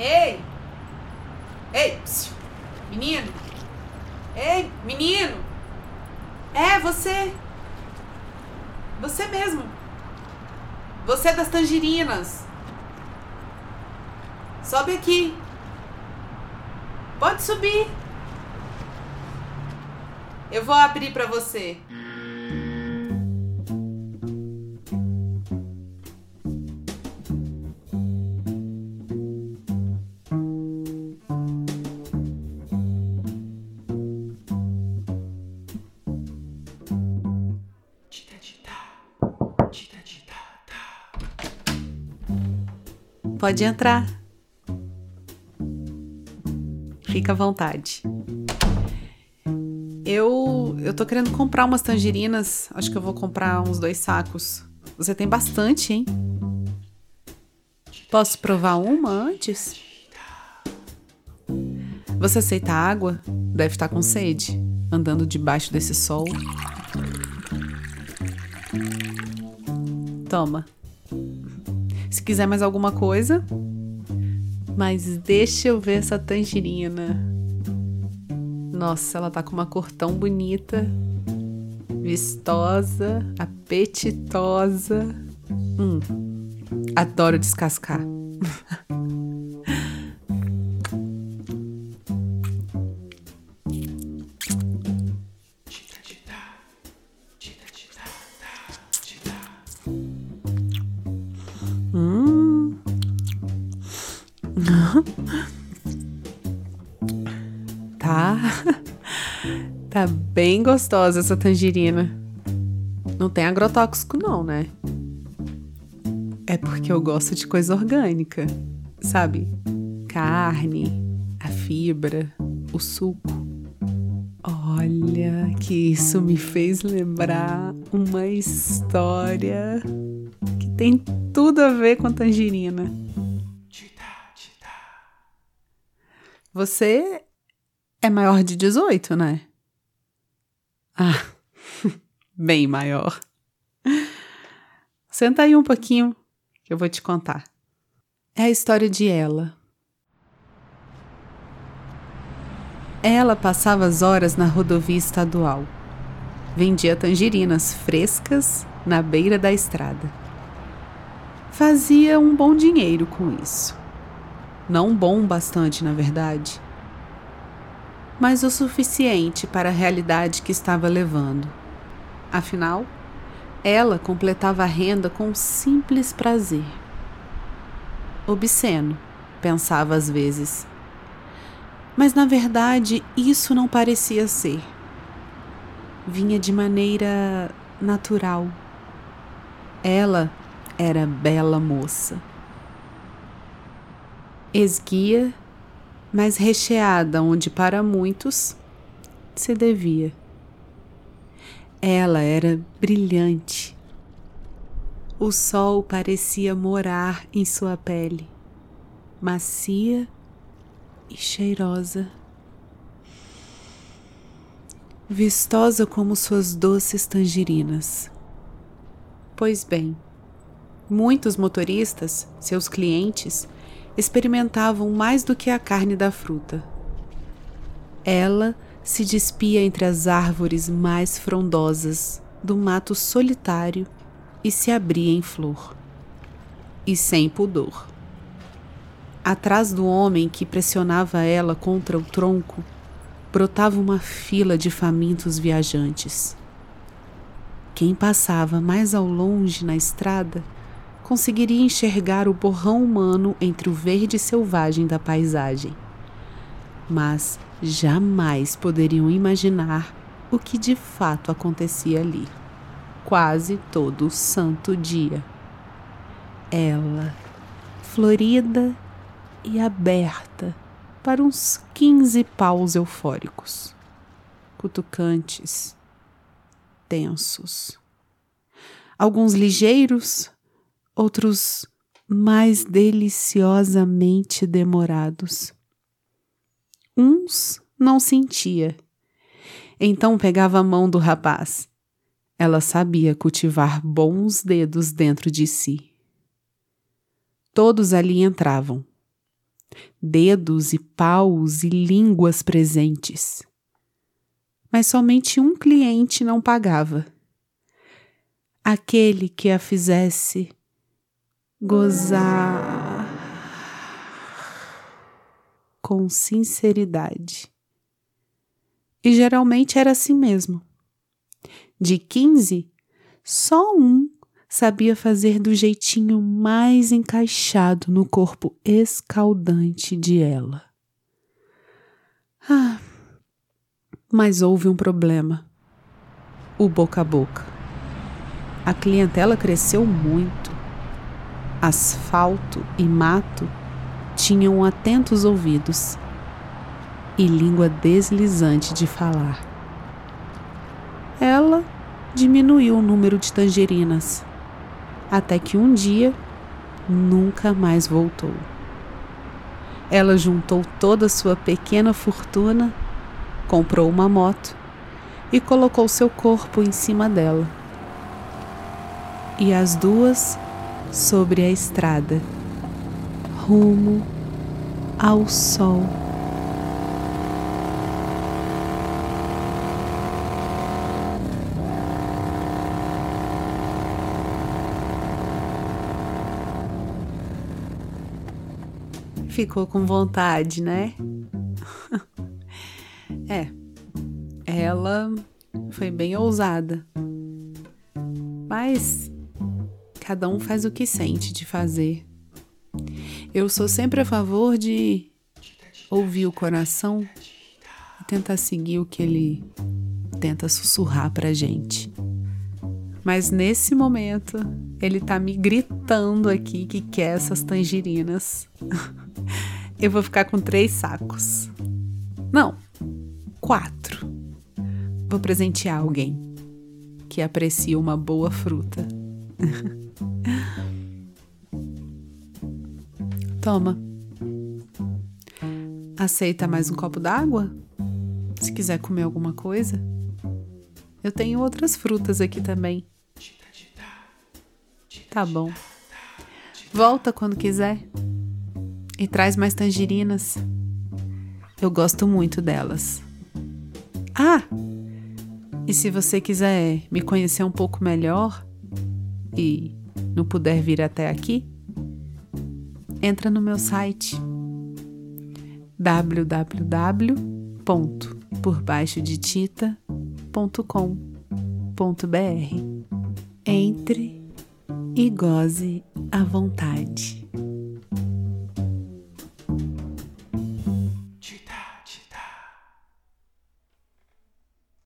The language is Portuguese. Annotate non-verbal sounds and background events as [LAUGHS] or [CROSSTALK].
Ei! Ei! Psiu. Menino! Ei, menino! É, você! Você mesmo! Você das tangerinas! Sobe aqui! Pode subir! Eu vou abrir pra você. Pode entrar. Fica à vontade. Eu eu tô querendo comprar umas tangerinas. Acho que eu vou comprar uns dois sacos. Você tem bastante, hein? Posso provar uma antes? Você aceita água? Deve estar com sede, andando debaixo desse sol. Toma. Se quiser mais alguma coisa. Mas deixa eu ver essa tangerina. Nossa, ela tá com uma cor tão bonita. Vistosa, apetitosa. Hum, adoro descascar. [LAUGHS] tá. Tá bem gostosa essa tangerina. Não tem agrotóxico, não, né? É porque eu gosto de coisa orgânica, sabe? Carne, a fibra, o suco. Olha, que isso me fez lembrar uma história que tem tudo a ver com tangerina. Você é maior de 18, né? Ah, [LAUGHS] bem maior. Senta aí um pouquinho que eu vou te contar. É a história de ela. Ela passava as horas na rodovia estadual. Vendia tangerinas frescas na beira da estrada. Fazia um bom dinheiro com isso. Não bom bastante, na verdade, mas o suficiente para a realidade que estava levando. Afinal, ela completava a renda com um simples prazer. Obsceno, pensava às vezes. Mas na verdade isso não parecia ser. Vinha de maneira natural. Ela era bela moça. Esguia, mas recheada onde para muitos se devia. Ela era brilhante. O sol parecia morar em sua pele, macia e cheirosa. Vistosa como suas doces tangerinas. Pois bem, muitos motoristas, seus clientes, experimentavam mais do que a carne da fruta. Ela se despia entre as árvores mais frondosas do mato solitário e se abria em flor. E sem pudor. Atrás do homem que pressionava ela contra o tronco, brotava uma fila de famintos viajantes. Quem passava mais ao longe na estrada conseguiria enxergar o borrão humano entre o verde selvagem da paisagem. Mas jamais poderiam imaginar o que de fato acontecia ali, quase todo o santo dia. Ela, florida e aberta para uns quinze paus eufóricos, cutucantes, tensos. Alguns ligeiros, outros mais deliciosamente demorados. Uns não sentia. Então pegava a mão do rapaz. Ela sabia cultivar bons dedos dentro de si. Todos ali entravam. dedos e paus e línguas presentes. Mas somente um cliente não pagava. Aquele que a fizesse gozar com sinceridade. E geralmente era assim mesmo. De 15, só um sabia fazer do jeitinho mais encaixado no corpo escaldante de ela. Ah, mas houve um problema: o boca a boca. A clientela cresceu muito. Asfalto e mato tinham atentos ouvidos e língua deslizante de falar. Ela diminuiu o número de tangerinas até que um dia nunca mais voltou. Ela juntou toda a sua pequena fortuna, comprou uma moto e colocou seu corpo em cima dela. E as duas sobre a estrada, rumo ao sol. ficou com vontade, né? [LAUGHS] é, ela foi bem ousada. Mas cada um faz o que sente de fazer. Eu sou sempre a favor de ouvir o coração e tentar seguir o que ele tenta sussurrar pra gente. Mas nesse momento, ele tá me gritando aqui que quer essas tangerinas. [LAUGHS] Eu vou ficar com três sacos. Não, quatro. Vou presentear alguém que aprecia uma boa fruta. [LAUGHS] Toma. Aceita mais um copo d'água? Se quiser comer alguma coisa? Eu tenho outras frutas aqui também. Tá bom. Volta quando quiser. E traz mais tangerinas. Eu gosto muito delas. Ah! E se você quiser me conhecer um pouco melhor e não puder vir até aqui, entra no meu site www.porbaixodetita.com.br. Entre e goze à vontade.